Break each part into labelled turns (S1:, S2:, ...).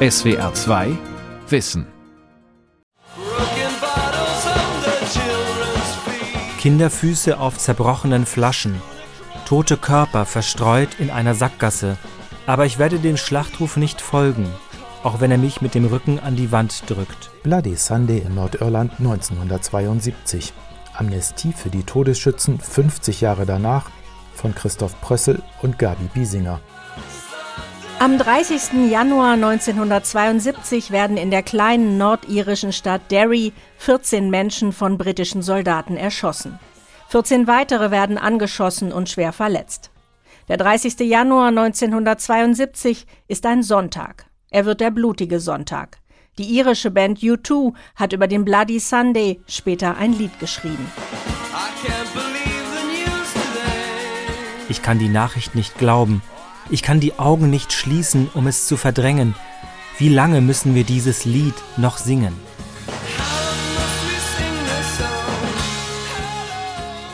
S1: SWR 2 Wissen.
S2: Kinderfüße auf zerbrochenen Flaschen, tote Körper verstreut in einer Sackgasse. Aber ich werde dem Schlachtruf nicht folgen, auch wenn er mich mit dem Rücken an die Wand drückt.
S3: Bloody Sunday in Nordirland 1972. Amnestie für die Todesschützen 50 Jahre danach von Christoph Prössel und Gabi Biesinger.
S4: Am 30. Januar 1972 werden in der kleinen nordirischen Stadt Derry 14 Menschen von britischen Soldaten erschossen. 14 weitere werden angeschossen und schwer verletzt. Der 30. Januar 1972 ist ein Sonntag. Er wird der blutige Sonntag. Die irische Band U2 hat über den Bloody Sunday später ein Lied geschrieben.
S2: Ich kann die Nachricht nicht glauben. Ich kann die Augen nicht schließen, um es zu verdrängen. Wie lange müssen wir dieses Lied noch singen?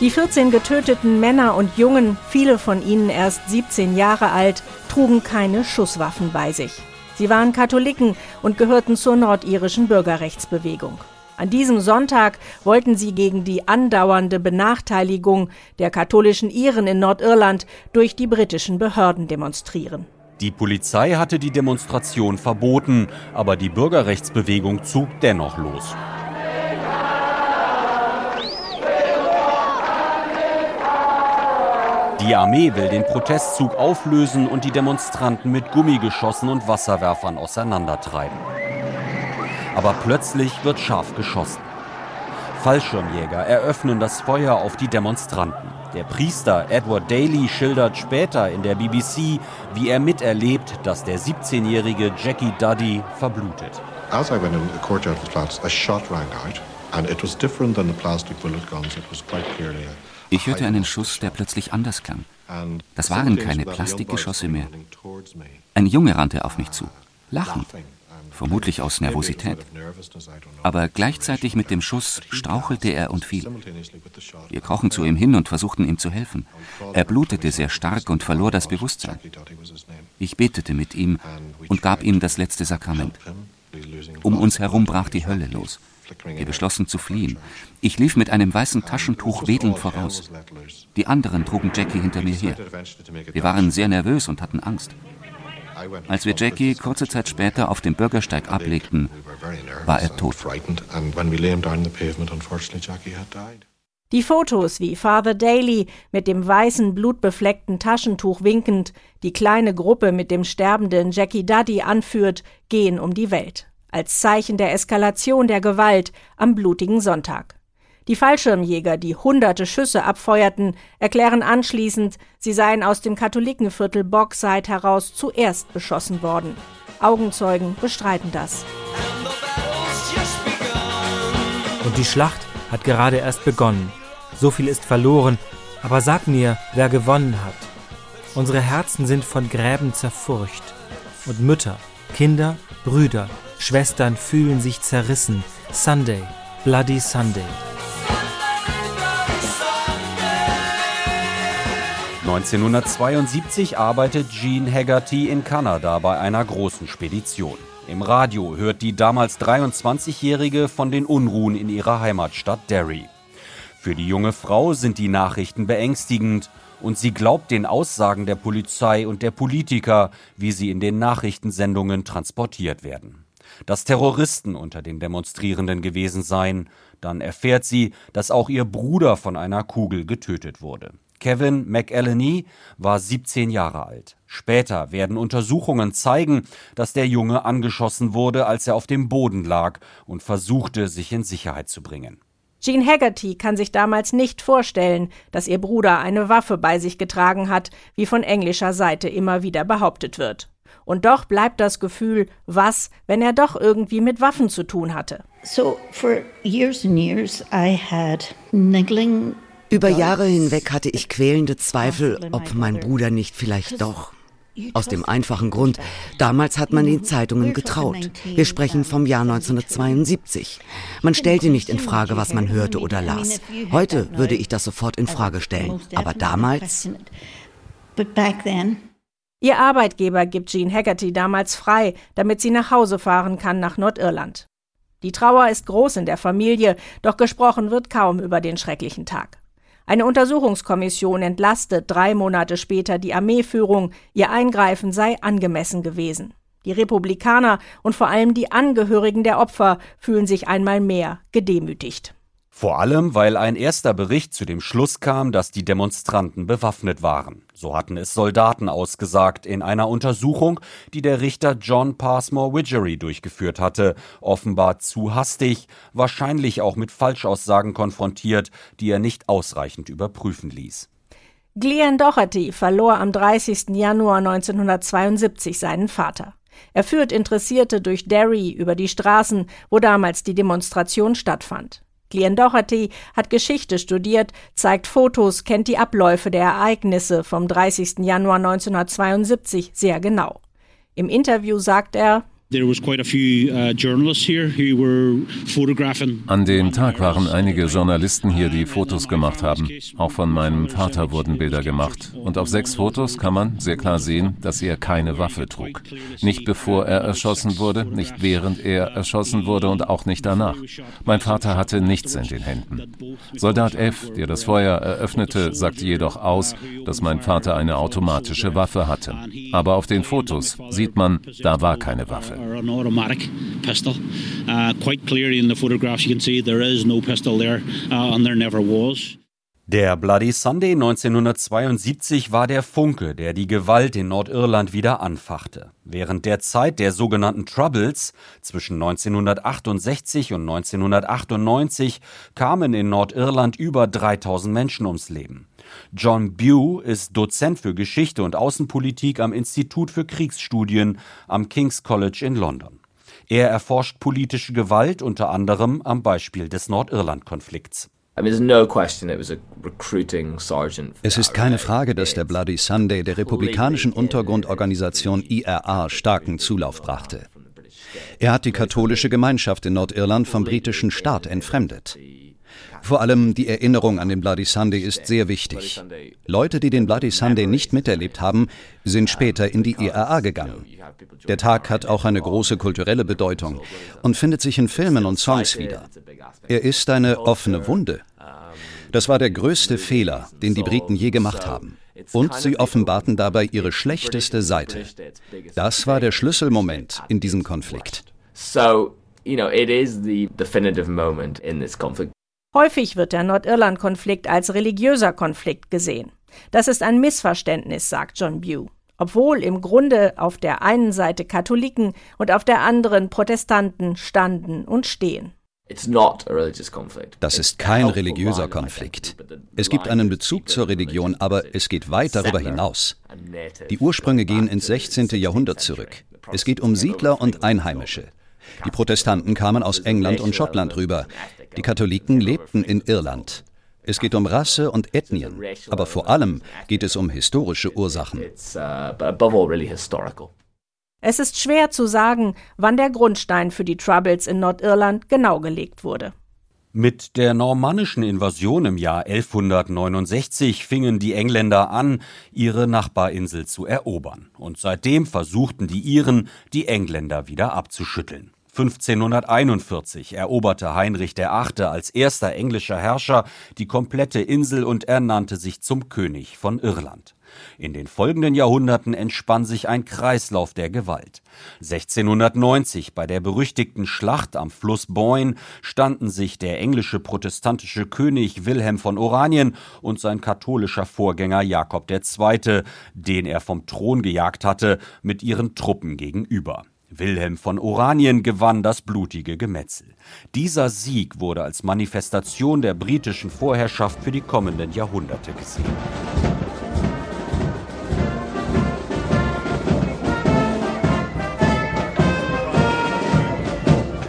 S4: Die 14 getöteten Männer und Jungen, viele von ihnen erst 17 Jahre alt, trugen keine Schusswaffen bei sich. Sie waren Katholiken und gehörten zur nordirischen Bürgerrechtsbewegung. An diesem Sonntag wollten sie gegen die andauernde Benachteiligung der katholischen Iren in Nordirland durch die britischen Behörden demonstrieren.
S5: Die Polizei hatte die Demonstration verboten, aber die Bürgerrechtsbewegung zog dennoch los. Die Armee will den Protestzug auflösen und die Demonstranten mit Gummigeschossen und Wasserwerfern auseinandertreiben. Aber plötzlich wird scharf geschossen. Fallschirmjäger eröffnen das Feuer auf die Demonstranten. Der Priester Edward Daly schildert später in der BBC, wie er miterlebt, dass der 17-jährige Jackie Duddy verblutet. As I went in the courtyard of the flats, a shot rang out and it was different than the plastic bullet guns. It was quite clearly
S6: ich hörte einen Schuss, der plötzlich anders klang. Das waren keine Plastikgeschosse mehr. Ein Junge rannte auf mich zu, lachend vermutlich aus Nervosität. Aber gleichzeitig mit dem Schuss strauchelte er und fiel. Wir krochen zu ihm hin und versuchten ihm zu helfen. Er blutete sehr stark und verlor das Bewusstsein. Ich betete mit ihm und gab ihm das letzte Sakrament. Um uns herum brach die Hölle los. Wir beschlossen zu fliehen. Ich lief mit einem weißen Taschentuch wedelnd voraus. Die anderen trugen Jackie hinter mir her. Wir waren sehr nervös und hatten Angst. Als wir Jackie kurze Zeit später auf dem Bürgersteig ablegten, war er tot.
S4: Die Fotos, wie Father Daly mit dem weißen, blutbefleckten Taschentuch winkend die kleine Gruppe mit dem sterbenden Jackie Duddy anführt, gehen um die Welt. Als Zeichen der Eskalation der Gewalt am blutigen Sonntag. Die Fallschirmjäger, die hunderte Schüsse abfeuerten, erklären anschließend, sie seien aus dem Katholikenviertel Bogside heraus zuerst beschossen worden. Augenzeugen bestreiten das.
S2: Und die Schlacht hat gerade erst begonnen. So viel ist verloren, aber sag mir, wer gewonnen hat. Unsere Herzen sind von Gräben zerfurcht. Und Mütter, Kinder, Brüder, Schwestern fühlen sich zerrissen. Sunday, Bloody Sunday.
S5: 1972 arbeitet Jean Haggerty in Kanada bei einer großen Spedition. Im Radio hört die damals 23-Jährige von den Unruhen in ihrer Heimatstadt Derry. Für die junge Frau sind die Nachrichten beängstigend und sie glaubt den Aussagen der Polizei und der Politiker, wie sie in den Nachrichtensendungen transportiert werden. Dass Terroristen unter den Demonstrierenden gewesen seien, dann erfährt sie, dass auch ihr Bruder von einer Kugel getötet wurde. Kevin McElhenney war 17 Jahre alt. Später werden Untersuchungen zeigen, dass der Junge angeschossen wurde, als er auf dem Boden lag und versuchte, sich in Sicherheit zu bringen.
S4: Jean Haggerty kann sich damals nicht vorstellen, dass ihr Bruder eine Waffe bei sich getragen hat, wie von englischer Seite immer wieder behauptet wird. Und doch bleibt das Gefühl, was, wenn er doch irgendwie mit Waffen zu tun hatte.
S7: So for years and years I had niggling
S8: über Jahre hinweg hatte ich quälende Zweifel, ob mein Bruder nicht vielleicht doch. Aus dem einfachen Grund, damals hat man den Zeitungen getraut. Wir sprechen vom Jahr 1972. Man stellte nicht in Frage, was man hörte oder las. Heute würde ich das sofort in Frage stellen. Aber damals.
S4: Ihr Arbeitgeber gibt Jean Haggerty damals frei, damit sie nach Hause fahren kann nach Nordirland. Die Trauer ist groß in der Familie, doch gesprochen wird kaum über den schrecklichen Tag. Eine Untersuchungskommission entlastet drei Monate später die Armeeführung, ihr Eingreifen sei angemessen gewesen. Die Republikaner und vor allem die Angehörigen der Opfer fühlen sich einmal mehr gedemütigt.
S5: Vor allem, weil ein erster Bericht zu dem Schluss kam, dass die Demonstranten bewaffnet waren. So hatten es Soldaten ausgesagt in einer Untersuchung, die der Richter John Passmore Widgery durchgeführt hatte, offenbar zu hastig, wahrscheinlich auch mit Falschaussagen konfrontiert, die er nicht ausreichend überprüfen ließ.
S4: Glenn Doherty verlor am 30. Januar 1972 seinen Vater. Er führt Interessierte durch Derry über die Straßen, wo damals die Demonstration stattfand. Glenn Doherty hat Geschichte studiert, zeigt Fotos, kennt die Abläufe der Ereignisse vom 30. Januar 1972 sehr genau. Im Interview sagt er,
S9: An dem Tag waren einige Journalisten hier, die Fotos gemacht haben. Auch von meinem Vater wurden Bilder gemacht. Und auf sechs Fotos kann man sehr klar sehen, dass er keine Waffe trug. Nicht bevor er erschossen wurde, nicht während er erschossen wurde und auch nicht danach. Mein Vater hatte nichts in den Händen. Soldat F, der das Feuer eröffnete, sagte jedoch aus, dass mein Vater eine automatische Waffe hatte. Aber auf den Fotos sieht man, da war keine Waffe or an automatic pistol. Uh, quite clearly in the photographs you can see there is no pistol there uh, and there never was.
S5: Der Bloody Sunday 1972 war der Funke, der die Gewalt in Nordirland wieder anfachte. Während der Zeit der sogenannten Troubles zwischen 1968 und 1998 kamen in Nordirland über 3000 Menschen ums Leben. John Bew ist Dozent für Geschichte und Außenpolitik am Institut für Kriegsstudien am King's College in London. Er erforscht politische Gewalt unter anderem am Beispiel des Nordirland-Konflikts.
S10: Es ist keine Frage, dass der Bloody Sunday der republikanischen Untergrundorganisation IRA starken Zulauf brachte. Er hat die katholische Gemeinschaft in Nordirland vom britischen Staat entfremdet. Vor allem die Erinnerung an den Bloody Sunday ist sehr wichtig. Leute, die den Bloody Sunday nicht miterlebt haben, sind später in die IRA gegangen. Der Tag hat auch eine große kulturelle Bedeutung und findet sich in Filmen und Songs wieder. Er ist eine offene Wunde. Das war der größte Fehler, den die Briten je gemacht haben. Und sie offenbarten dabei ihre schlechteste Seite. Das war der Schlüsselmoment in diesem Konflikt. So, you know, it is the definitive
S4: moment in this conflict. Häufig wird der Nordirland-Konflikt als religiöser Konflikt gesehen. Das ist ein Missverständnis, sagt John Bew. Obwohl im Grunde auf der einen Seite Katholiken und auf der anderen Protestanten standen und stehen.
S10: Das ist kein religiöser Konflikt. Es gibt einen Bezug zur Religion, aber es geht weit darüber hinaus. Die Ursprünge gehen ins 16. Jahrhundert zurück. Es geht um Siedler und Einheimische. Die Protestanten kamen aus England und Schottland rüber. Die Katholiken lebten in Irland. Es geht um Rasse und Ethnien, aber vor allem geht es um historische Ursachen.
S4: Es ist schwer zu sagen, wann der Grundstein für die Troubles in Nordirland genau gelegt wurde.
S5: Mit der normannischen Invasion im Jahr 1169 fingen die Engländer an, ihre Nachbarinsel zu erobern, und seitdem versuchten die Iren, die Engländer wieder abzuschütteln. 1541 eroberte Heinrich VIII. als erster englischer Herrscher die komplette Insel und ernannte sich zum König von Irland. In den folgenden Jahrhunderten entspann sich ein Kreislauf der Gewalt. 1690 bei der berüchtigten Schlacht am Fluss Boyne standen sich der englische protestantische König Wilhelm von Oranien und sein katholischer Vorgänger Jakob II., den er vom Thron gejagt hatte, mit ihren Truppen gegenüber. Wilhelm von Oranien gewann das blutige Gemetzel. Dieser Sieg wurde als Manifestation der britischen Vorherrschaft für die kommenden Jahrhunderte gesehen.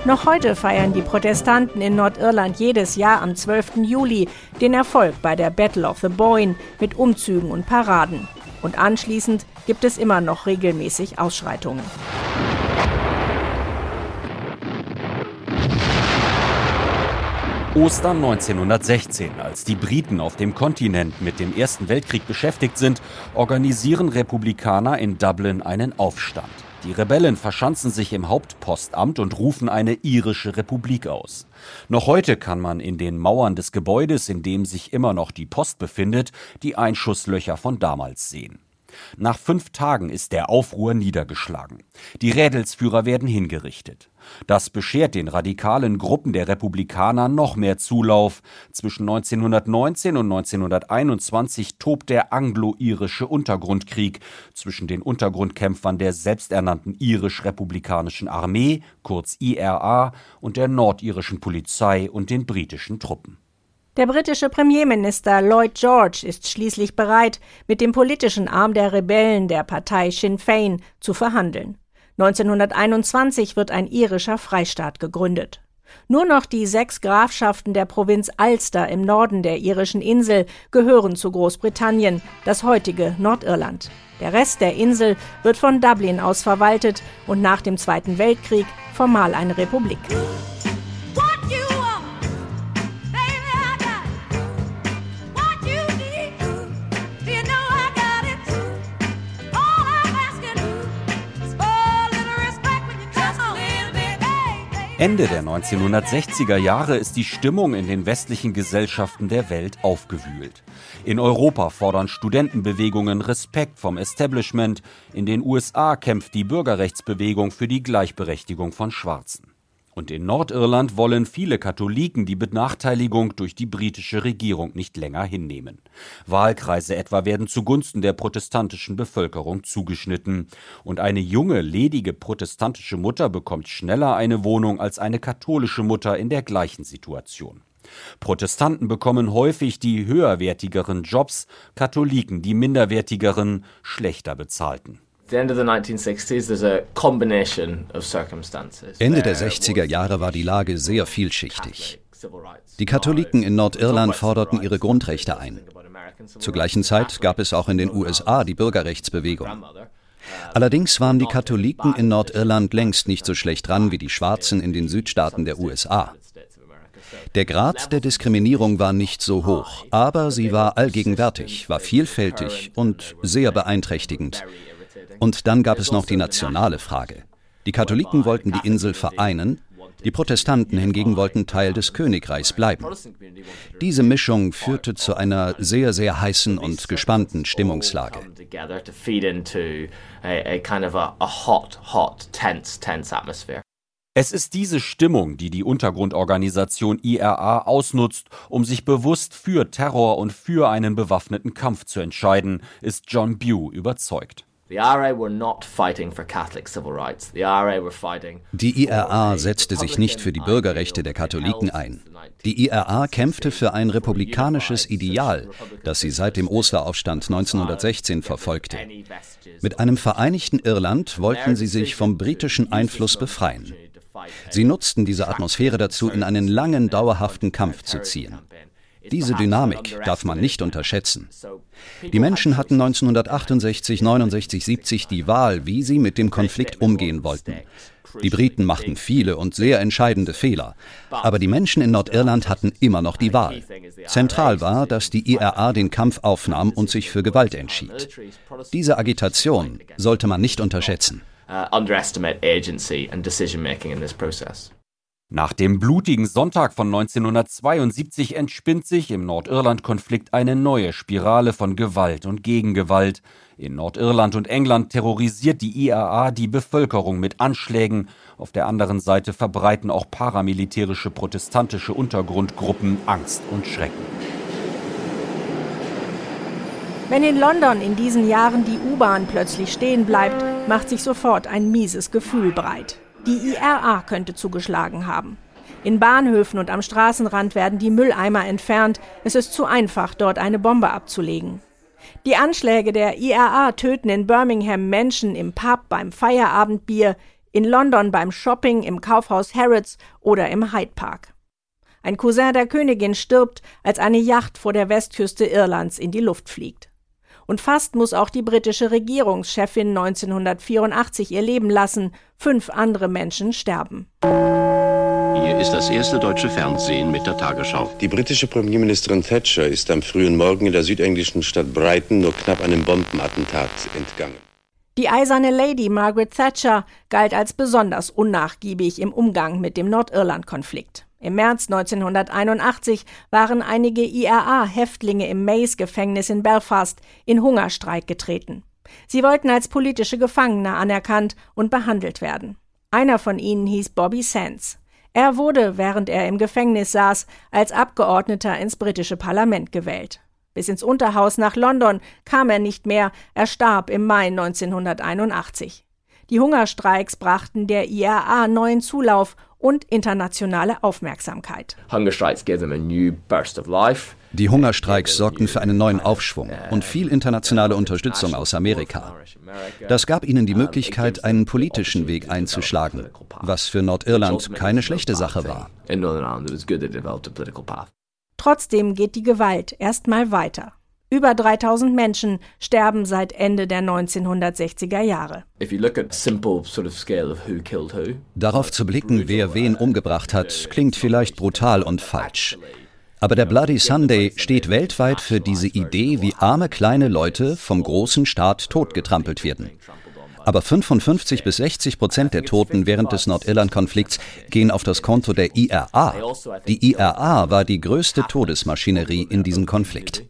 S4: Noch heute feiern die Protestanten in Nordirland jedes Jahr am 12. Juli den Erfolg bei der Battle of the Boyne mit Umzügen und Paraden. Und anschließend gibt es immer noch regelmäßig Ausschreitungen.
S5: Ostern 1916, als die Briten auf dem Kontinent mit dem Ersten Weltkrieg beschäftigt sind, organisieren Republikaner in Dublin einen Aufstand. Die Rebellen verschanzen sich im Hauptpostamt und rufen eine irische Republik aus. Noch heute kann man in den Mauern des Gebäudes, in dem sich immer noch die Post befindet, die Einschusslöcher von damals sehen. Nach fünf Tagen ist der Aufruhr niedergeschlagen. Die Rädelsführer werden hingerichtet. Das beschert den radikalen Gruppen der Republikaner noch mehr Zulauf. Zwischen 1919 und 1921 tobt der anglo-irische Untergrundkrieg zwischen den Untergrundkämpfern der selbsternannten irisch-republikanischen Armee, kurz IRA, und der nordirischen Polizei und den britischen Truppen.
S4: Der britische Premierminister Lloyd George ist schließlich bereit, mit dem politischen Arm der Rebellen der Partei Sinn Fein zu verhandeln. 1921 wird ein irischer Freistaat gegründet. Nur noch die sechs Grafschaften der Provinz Ulster im Norden der irischen Insel gehören zu Großbritannien, das heutige Nordirland. Der Rest der Insel wird von Dublin aus verwaltet und nach dem Zweiten Weltkrieg formal eine Republik.
S5: Ende der 1960er Jahre ist die Stimmung in den westlichen Gesellschaften der Welt aufgewühlt. In Europa fordern Studentenbewegungen Respekt vom Establishment, in den USA kämpft die Bürgerrechtsbewegung für die Gleichberechtigung von Schwarzen. Und in Nordirland wollen viele Katholiken die Benachteiligung durch die britische Regierung nicht länger hinnehmen. Wahlkreise etwa werden zugunsten der protestantischen Bevölkerung zugeschnitten. Und eine junge, ledige protestantische Mutter bekommt schneller eine Wohnung als eine katholische Mutter in der gleichen Situation. Protestanten bekommen häufig die höherwertigeren Jobs, Katholiken die minderwertigeren, schlechter bezahlten.
S10: Ende der 60er Jahre war die Lage sehr vielschichtig. Die Katholiken in Nordirland forderten ihre Grundrechte ein. Zur gleichen Zeit gab es auch in den USA die Bürgerrechtsbewegung. Allerdings waren die Katholiken in Nordirland längst nicht so schlecht dran wie die Schwarzen in den Südstaaten der USA. Der Grad der Diskriminierung war nicht so hoch, aber sie war allgegenwärtig, war vielfältig und sehr beeinträchtigend. Und dann gab es noch die nationale Frage. Die Katholiken wollten die Insel vereinen, die Protestanten hingegen wollten Teil des Königreichs bleiben. Diese Mischung führte zu einer sehr, sehr heißen und gespannten Stimmungslage.
S5: Es ist diese Stimmung, die die Untergrundorganisation IRA ausnutzt, um sich bewusst für Terror und für einen bewaffneten Kampf zu entscheiden, ist John Bew überzeugt. Die
S10: IRA setzte sich nicht für die Bürgerrechte der Katholiken ein. Die IRA kämpfte für ein republikanisches Ideal, das sie seit dem Osteraufstand 1916 verfolgte. Mit einem vereinigten Irland wollten sie sich vom britischen Einfluss befreien. Sie nutzten diese Atmosphäre dazu, in einen langen, dauerhaften Kampf zu ziehen. Diese Dynamik darf man nicht unterschätzen. Die Menschen hatten 1968, 69, 70 die Wahl, wie sie mit dem Konflikt umgehen wollten. Die Briten machten viele und sehr entscheidende Fehler, aber die Menschen in Nordirland hatten immer noch die Wahl. Zentral war, dass die IRA den Kampf aufnahm und sich für Gewalt entschied. Diese Agitation sollte man nicht unterschätzen. Uh, underestimate agency and decision making in this process.
S5: Nach dem blutigen Sonntag von 1972 entspinnt sich im Nordirland-Konflikt eine neue Spirale von Gewalt und Gegengewalt. In Nordirland und England terrorisiert die IAA die Bevölkerung mit Anschlägen. Auf der anderen Seite verbreiten auch paramilitärische protestantische Untergrundgruppen Angst und Schrecken.
S4: Wenn in London in diesen Jahren die U-Bahn plötzlich stehen bleibt, macht sich sofort ein mieses Gefühl breit. Die IRA könnte zugeschlagen haben. In Bahnhöfen und am Straßenrand werden die Mülleimer entfernt. Es ist zu einfach, dort eine Bombe abzulegen. Die Anschläge der IRA töten in Birmingham Menschen im Pub beim Feierabendbier, in London beim Shopping im Kaufhaus Harrods oder im Hyde Park. Ein Cousin der Königin stirbt, als eine Yacht vor der Westküste Irlands in die Luft fliegt. Und fast muss auch die britische
S11: Hier ist das erste deutsche Fernsehen mit der Tagesschau.
S12: Die britische Premierministerin Thatcher ist am frühen Morgen in der südenglischen Stadt Brighton nur knapp einem Bombenattentat entgangen.
S4: Die eiserne Lady Margaret Thatcher galt als besonders unnachgiebig im Umgang mit dem Nordirland-Konflikt. Im März 1981 waren einige IRA-Häftlinge im Maze-Gefängnis in Belfast in Hungerstreik getreten. Sie wollten als politische Gefangene anerkannt und behandelt werden. Einer von ihnen hieß Bobby Sands. Er wurde, während er im Gefängnis saß, als Abgeordneter ins britische Parlament gewählt. Bis ins Unterhaus nach London kam er nicht mehr, er starb im Mai 1981. Die Hungerstreiks brachten der IRA neuen Zulauf und internationale Aufmerksamkeit.
S10: Die Hungerstreiks sorgten für einen neuen Aufschwung und viel internationale Unterstützung aus Amerika. Das gab ihnen die Möglichkeit, einen politischen Weg einzuschlagen, was für Nordirland keine schlechte Sache war.
S4: Trotzdem geht die Gewalt erstmal weiter. Über 3000 Menschen sterben seit Ende der 1960er Jahre.
S10: Darauf zu blicken, wer wen umgebracht hat, klingt vielleicht brutal und falsch. Aber der Bloody Sunday steht weltweit für diese Idee, wie arme kleine Leute vom großen Staat totgetrampelt werden. Aber 55 bis 60 Prozent der Toten während des Nordirland-Konflikts gehen auf das Konto der IRA. Die IRA war die größte Todesmaschinerie in diesem Konflikt.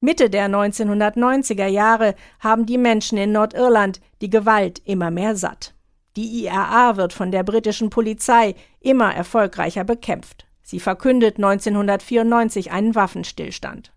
S4: Mitte der 1990er Jahre haben die Menschen in Nordirland die Gewalt immer mehr satt. Die IRA wird von der britischen Polizei immer erfolgreicher bekämpft. Sie verkündet 1994 einen Waffenstillstand.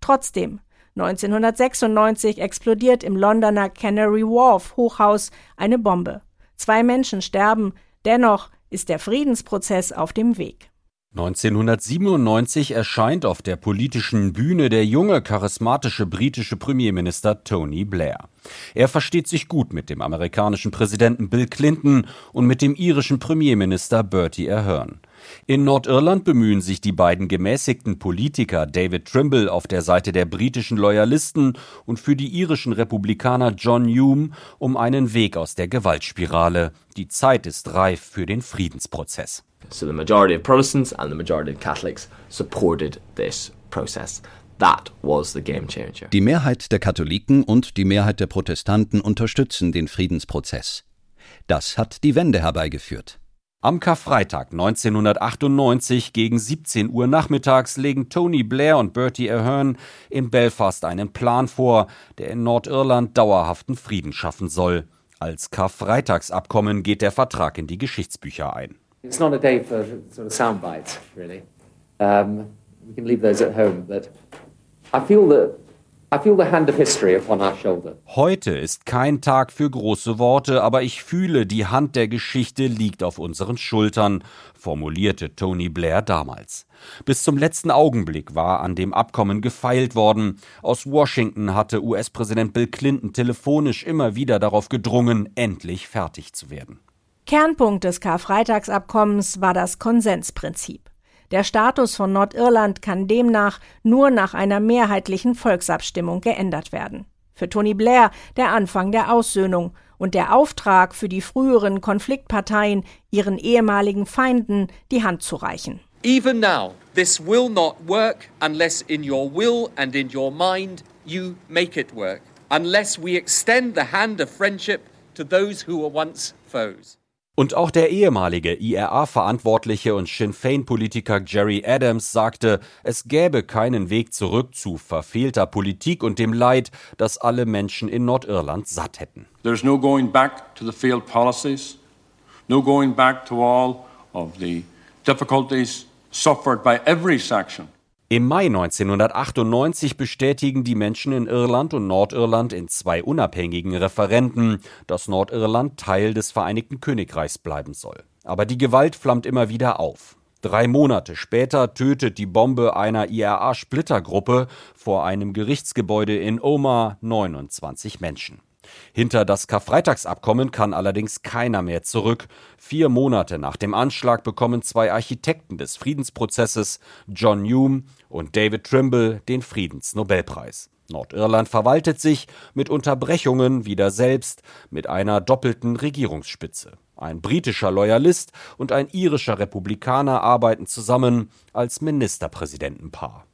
S4: Trotzdem 1996 explodiert im Londoner Canary Wharf Hochhaus eine Bombe. Zwei Menschen sterben, dennoch ist der Friedensprozess auf dem Weg.
S5: 1997 erscheint auf der politischen Bühne der junge, charismatische britische Premierminister Tony Blair. Er versteht sich gut mit dem amerikanischen Präsidenten Bill Clinton und mit dem irischen Premierminister Bertie Ahern. In Nordirland bemühen sich die beiden gemäßigten Politiker David Trimble auf der Seite der britischen Loyalisten und für die irischen Republikaner John Hume um einen Weg aus der Gewaltspirale. Die Zeit ist reif für den Friedensprozess.
S13: So the majority of Protestants and the majority of Catholics supported this process. That was the game changer.
S10: Die Mehrheit der Katholiken und die Mehrheit der Protestanten unterstützen den Friedensprozess. Das hat die Wende herbeigeführt.
S5: Am Karfreitag 1998 gegen 17 Uhr nachmittags legen Tony Blair und Bertie Ahern in Belfast einen Plan vor, der in Nordirland dauerhaften Frieden schaffen soll. Als Karfreitagsabkommen geht der Vertrag in die Geschichtsbücher ein. It's not a day for sort of sound bites, really. Um, we can leave those at home, but I feel that Heute ist kein Tag für große Worte, aber ich fühle, die Hand der Geschichte liegt auf unseren Schultern, formulierte Tony Blair damals. Bis zum letzten Augenblick war an dem Abkommen gefeilt worden. Aus Washington hatte US-Präsident Bill Clinton telefonisch immer wieder darauf gedrungen, endlich fertig zu werden.
S4: Kernpunkt des Karfreitagsabkommens war das Konsensprinzip. Der Status von Nordirland kann demnach nur nach einer mehrheitlichen Volksabstimmung geändert werden. Für Tony Blair der Anfang der Aussöhnung und der Auftrag für die früheren Konfliktparteien, ihren ehemaligen Feinden die Hand zu reichen. Even now, this will not work unless in your will and in your mind you make it work. Unless we extend the hand of friendship to those who were once foes.
S5: Und auch der ehemalige IRA-Verantwortliche und Sinn Fein-Politiker Jerry Adams sagte, es gäbe keinen Weg zurück zu verfehlter Politik und dem Leid, das alle Menschen in Nordirland satt hätten. There's no going back to the failed policies, no going back to all of the difficulties suffered by every section. Im Mai 1998 bestätigen die Menschen in Irland und Nordirland in zwei unabhängigen Referenden, dass Nordirland Teil des Vereinigten Königreichs bleiben soll. Aber die Gewalt flammt immer wieder auf. Drei Monate später tötet die Bombe einer IRA-Splittergruppe vor einem Gerichtsgebäude in Omagh 29 Menschen. Hinter das Karfreitagsabkommen kann allerdings keiner mehr zurück. Vier Monate nach dem Anschlag bekommen zwei Architekten des Friedensprozesses, John Hume und David Trimble, den Friedensnobelpreis. Nordirland verwaltet sich mit Unterbrechungen wieder selbst mit einer doppelten Regierungsspitze. Ein britischer Loyalist und ein irischer Republikaner arbeiten zusammen als Ministerpräsidentenpaar.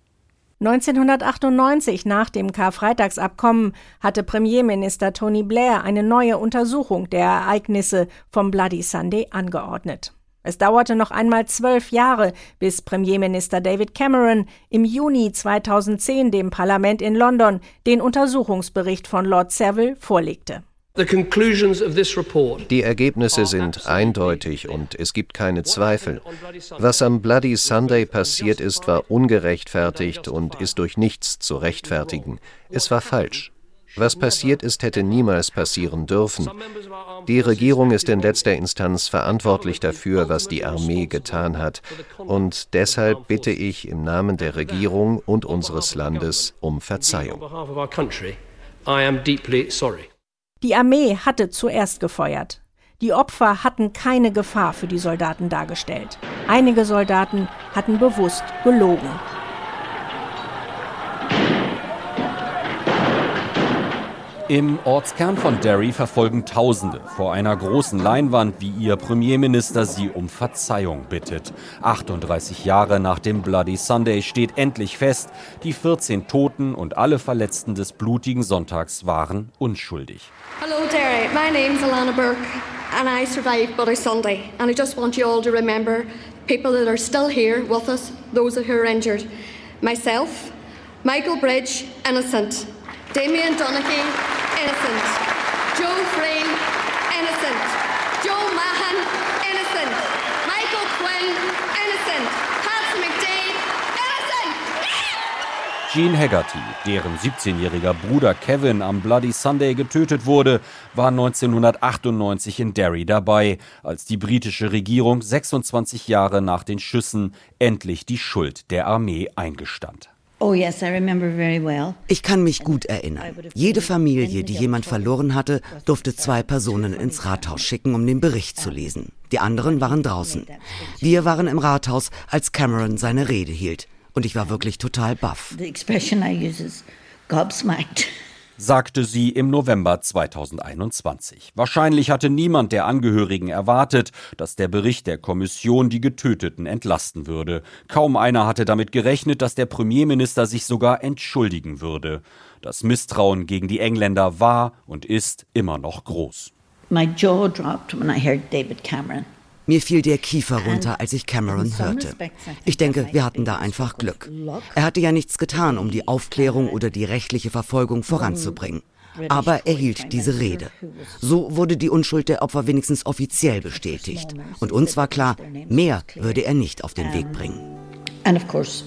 S4: 1998 nach dem Karfreitagsabkommen hatte Premierminister Tony Blair eine neue Untersuchung der Ereignisse vom Bloody Sunday angeordnet. Es dauerte noch einmal zwölf Jahre, bis Premierminister David Cameron im Juni 2010 dem Parlament in London den Untersuchungsbericht von Lord Saville vorlegte.
S14: Die Ergebnisse sind eindeutig und es gibt keine Zweifel. Was am Bloody Sunday passiert ist, war ungerechtfertigt und ist durch nichts zu rechtfertigen. Es war falsch. Was passiert ist, hätte niemals passieren dürfen. Die Regierung ist in letzter Instanz verantwortlich dafür, was die Armee getan hat. Und deshalb bitte ich im Namen der Regierung und unseres Landes um Verzeihung.
S4: Die Armee hatte zuerst gefeuert. Die Opfer hatten keine Gefahr für die Soldaten dargestellt. Einige Soldaten hatten bewusst gelogen.
S5: Im Ortskern von Derry verfolgen Tausende vor einer großen Leinwand, wie ihr Premierminister sie um Verzeihung bittet. 38 Jahre nach dem Bloody Sunday steht endlich fest, die 14 Toten und alle Verletzten des blutigen Sonntags waren unschuldig.
S15: Hello Derry, my name's Alana Burke and I survived Bloody Sunday and I just want you all to remember people that are still here with us, those who are injured. Myself, Michael Bridge, innocent. Damien Donaghy, innocent. Joe Frayne, innocent. Joe Mahan, innocent. Michael Quinn, innocent. Patsy McDade, innocent.
S5: Jean Haggerty, deren 17-jähriger Bruder Kevin am Bloody Sunday getötet wurde, war 1998 in Derry dabei, als die britische Regierung 26 Jahre nach den Schüssen endlich die Schuld der Armee eingestand.
S7: Oh yes, I remember very well.
S8: Ich kann mich gut erinnern. Jede Familie, die jemand verloren hatte, durfte zwei Personen ins Rathaus schicken, um den Bericht zu lesen. Die anderen waren draußen. Wir waren im Rathaus, als Cameron seine Rede hielt. Und ich war wirklich total baff.
S7: The expression I use is gobsmacked
S5: sagte sie im November 2021. Wahrscheinlich hatte niemand der Angehörigen erwartet, dass der Bericht der Kommission die Getöteten entlasten würde. Kaum einer hatte damit gerechnet, dass der Premierminister sich sogar entschuldigen würde. Das Misstrauen gegen die Engländer war und ist immer noch groß.
S7: My jaw dropped when I heard David Cameron
S8: mir fiel der Kiefer runter, als ich Cameron hörte. Ich denke, wir hatten da einfach Glück. Er hatte ja nichts getan, um die Aufklärung oder die rechtliche Verfolgung voranzubringen. Aber er hielt diese Rede. So wurde die Unschuld der Opfer wenigstens offiziell bestätigt. Und uns war klar, mehr würde er nicht auf den Weg bringen. And of course,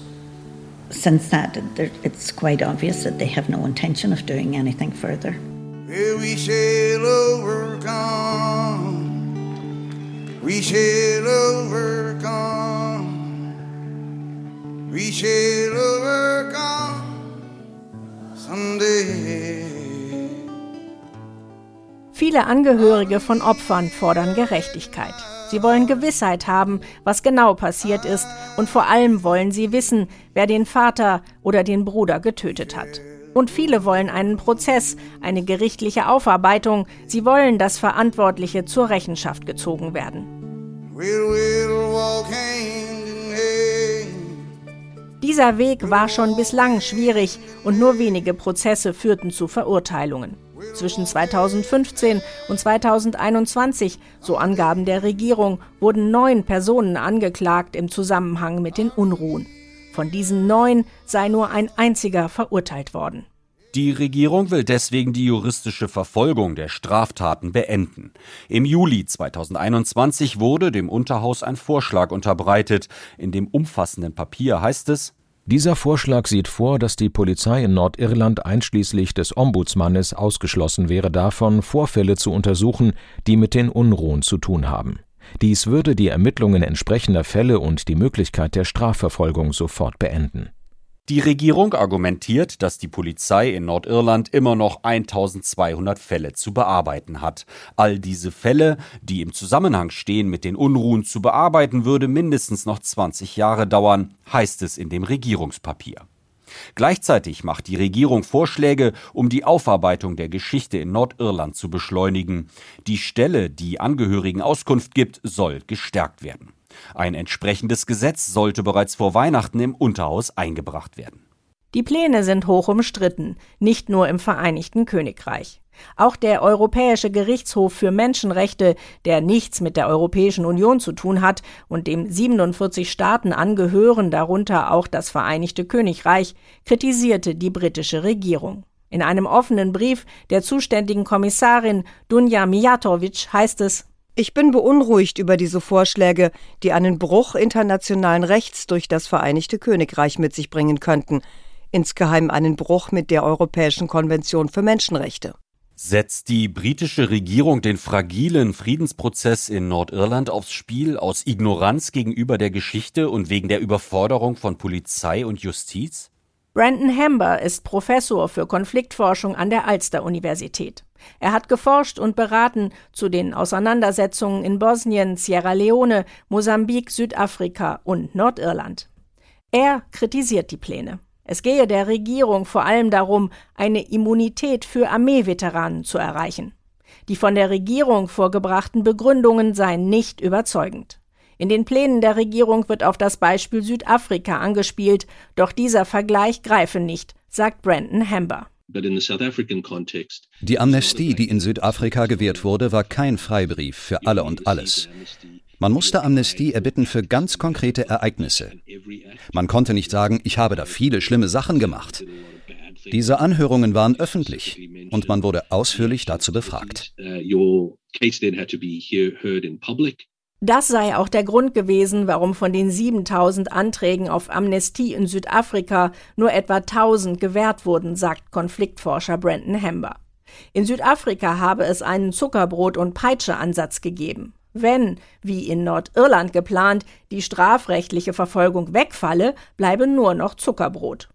S8: since that, it's quite obvious that they have no intention of doing anything further. We shall overcome. We shall overcome. We shall overcome
S4: someday. Viele Angehörige von Opfern fordern Gerechtigkeit. Sie wollen Gewissheit haben, was genau passiert ist, und vor allem wollen sie wissen, wer den Vater oder den Bruder getötet hat. Und viele wollen einen Prozess, eine gerichtliche Aufarbeitung. Sie wollen, dass Verantwortliche zur Rechenschaft gezogen werden. Dieser Weg war schon bislang schwierig und nur wenige Prozesse führten zu Verurteilungen. Zwischen 2015 und 2021, so Angaben der Regierung, wurden neun Personen angeklagt im Zusammenhang mit den Unruhen. Von diesen neun sei nur ein einziger verurteilt worden.
S5: Die Regierung will deswegen die juristische Verfolgung der Straftaten beenden. Im Juli 2021 wurde dem Unterhaus ein Vorschlag unterbreitet. In dem umfassenden Papier heißt es,
S16: dieser Vorschlag sieht vor, dass die Polizei in Nordirland einschließlich des Ombudsmannes ausgeschlossen wäre davon, Vorfälle zu untersuchen, die mit den Unruhen zu tun haben. Dies würde die Ermittlungen entsprechender Fälle und die Möglichkeit der Strafverfolgung sofort beenden.
S5: Die Regierung argumentiert, dass die Polizei in Nordirland immer noch 1200 Fälle zu bearbeiten hat. All diese Fälle, die im Zusammenhang stehen mit den Unruhen zu bearbeiten, würde mindestens noch 20 Jahre dauern, heißt es in dem Regierungspapier. Gleichzeitig macht die Regierung Vorschläge, um die Aufarbeitung der Geschichte in Nordirland zu beschleunigen. Die Stelle, die Angehörigen Auskunft gibt, soll gestärkt werden. Ein entsprechendes Gesetz sollte bereits vor Weihnachten im Unterhaus eingebracht werden.
S4: Die Pläne sind hoch umstritten, nicht nur im Vereinigten Königreich. Auch der Europäische Gerichtshof für Menschenrechte, der nichts mit der Europäischen Union zu tun hat und dem 47 Staaten angehören, darunter auch das Vereinigte Königreich, kritisierte die britische Regierung. In einem offenen Brief der zuständigen Kommissarin Dunja Mijatovic heißt es
S17: ich bin beunruhigt über diese Vorschläge, die einen Bruch internationalen Rechts durch das Vereinigte Königreich mit sich bringen könnten, insgeheim einen Bruch mit der Europäischen Konvention für Menschenrechte.
S5: Setzt die britische Regierung den fragilen Friedensprozess in Nordirland aufs Spiel aus Ignoranz gegenüber der Geschichte und wegen der Überforderung von Polizei und Justiz?
S4: Brandon Hamber ist Professor für Konfliktforschung an der Ulster-Universität. Er hat geforscht und beraten zu den Auseinandersetzungen in Bosnien, Sierra Leone, Mosambik, Südafrika und Nordirland. Er kritisiert die Pläne. Es gehe der Regierung vor allem darum, eine Immunität für Armeeveteranen zu erreichen. Die von der Regierung vorgebrachten Begründungen seien nicht überzeugend. In den Plänen der Regierung wird auf das Beispiel Südafrika angespielt, doch dieser Vergleich greife nicht, sagt Brandon Hamber.
S10: Die Amnestie, die in Südafrika gewährt wurde, war kein Freibrief für alle und alles. Man musste Amnestie erbitten für ganz konkrete Ereignisse. Man konnte nicht sagen, ich habe da viele schlimme Sachen gemacht. Diese Anhörungen waren öffentlich und man wurde ausführlich dazu befragt.
S4: Das sei auch der Grund gewesen, warum von den 7000 Anträgen auf Amnestie in Südafrika nur etwa 1000 gewährt wurden, sagt Konfliktforscher Brandon Hamber. In Südafrika habe es einen Zuckerbrot- und Peitsche-Ansatz gegeben. Wenn, wie in Nordirland geplant, die strafrechtliche Verfolgung wegfalle, bleibe nur noch Zuckerbrot.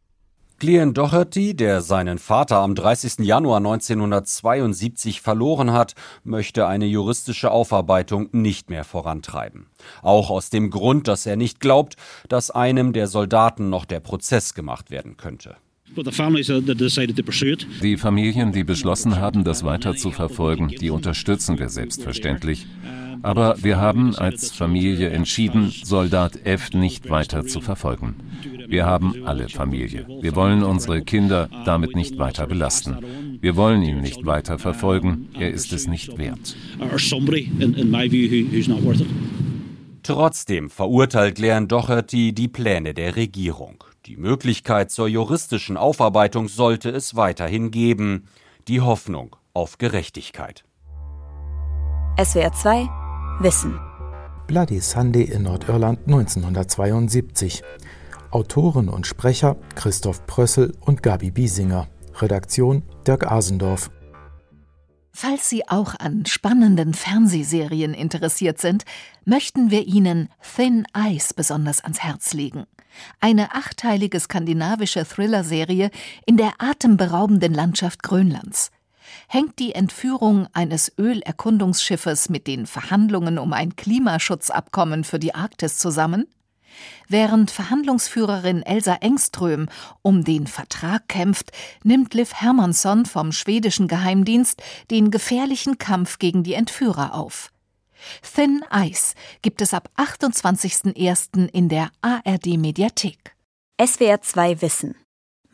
S5: Glenn Doherty, der seinen Vater am 30. Januar 1972 verloren hat, möchte eine juristische Aufarbeitung nicht mehr vorantreiben. Auch aus dem Grund, dass er nicht glaubt, dass einem der Soldaten noch der Prozess gemacht werden könnte.
S9: Die Familien, die beschlossen haben, das weiter zu verfolgen, die unterstützen wir selbstverständlich. Aber wir haben als Familie entschieden, Soldat F nicht weiter zu verfolgen. Wir haben alle Familie. Wir wollen unsere Kinder damit nicht weiter belasten. Wir wollen ihn nicht weiter verfolgen. Er ist es nicht wert.
S5: Trotzdem verurteilt Glenn Doherty die Pläne der Regierung. Die Möglichkeit zur juristischen Aufarbeitung sollte es weiterhin geben. Die Hoffnung auf Gerechtigkeit.
S18: SWR 2 Wissen.
S3: Bloody Sunday in Nordirland 1972. Autoren und Sprecher Christoph Prössel und Gabi Biesinger. Redaktion Dirk Asendorf.
S19: Falls Sie auch an spannenden Fernsehserien interessiert sind, möchten wir Ihnen Thin Ice besonders ans Herz legen. Eine achteilige skandinavische Thriller-Serie in der atemberaubenden Landschaft Grönlands hängt die Entführung eines Ölerkundungsschiffes mit den Verhandlungen um ein Klimaschutzabkommen für die Arktis zusammen? Während Verhandlungsführerin Elsa Engström um den Vertrag kämpft, nimmt Liv Hermansson vom schwedischen Geheimdienst den gefährlichen Kampf gegen die Entführer auf. Thin Ice gibt es ab 28.01. in der ARD Mediathek.
S18: SWR 2 Wissen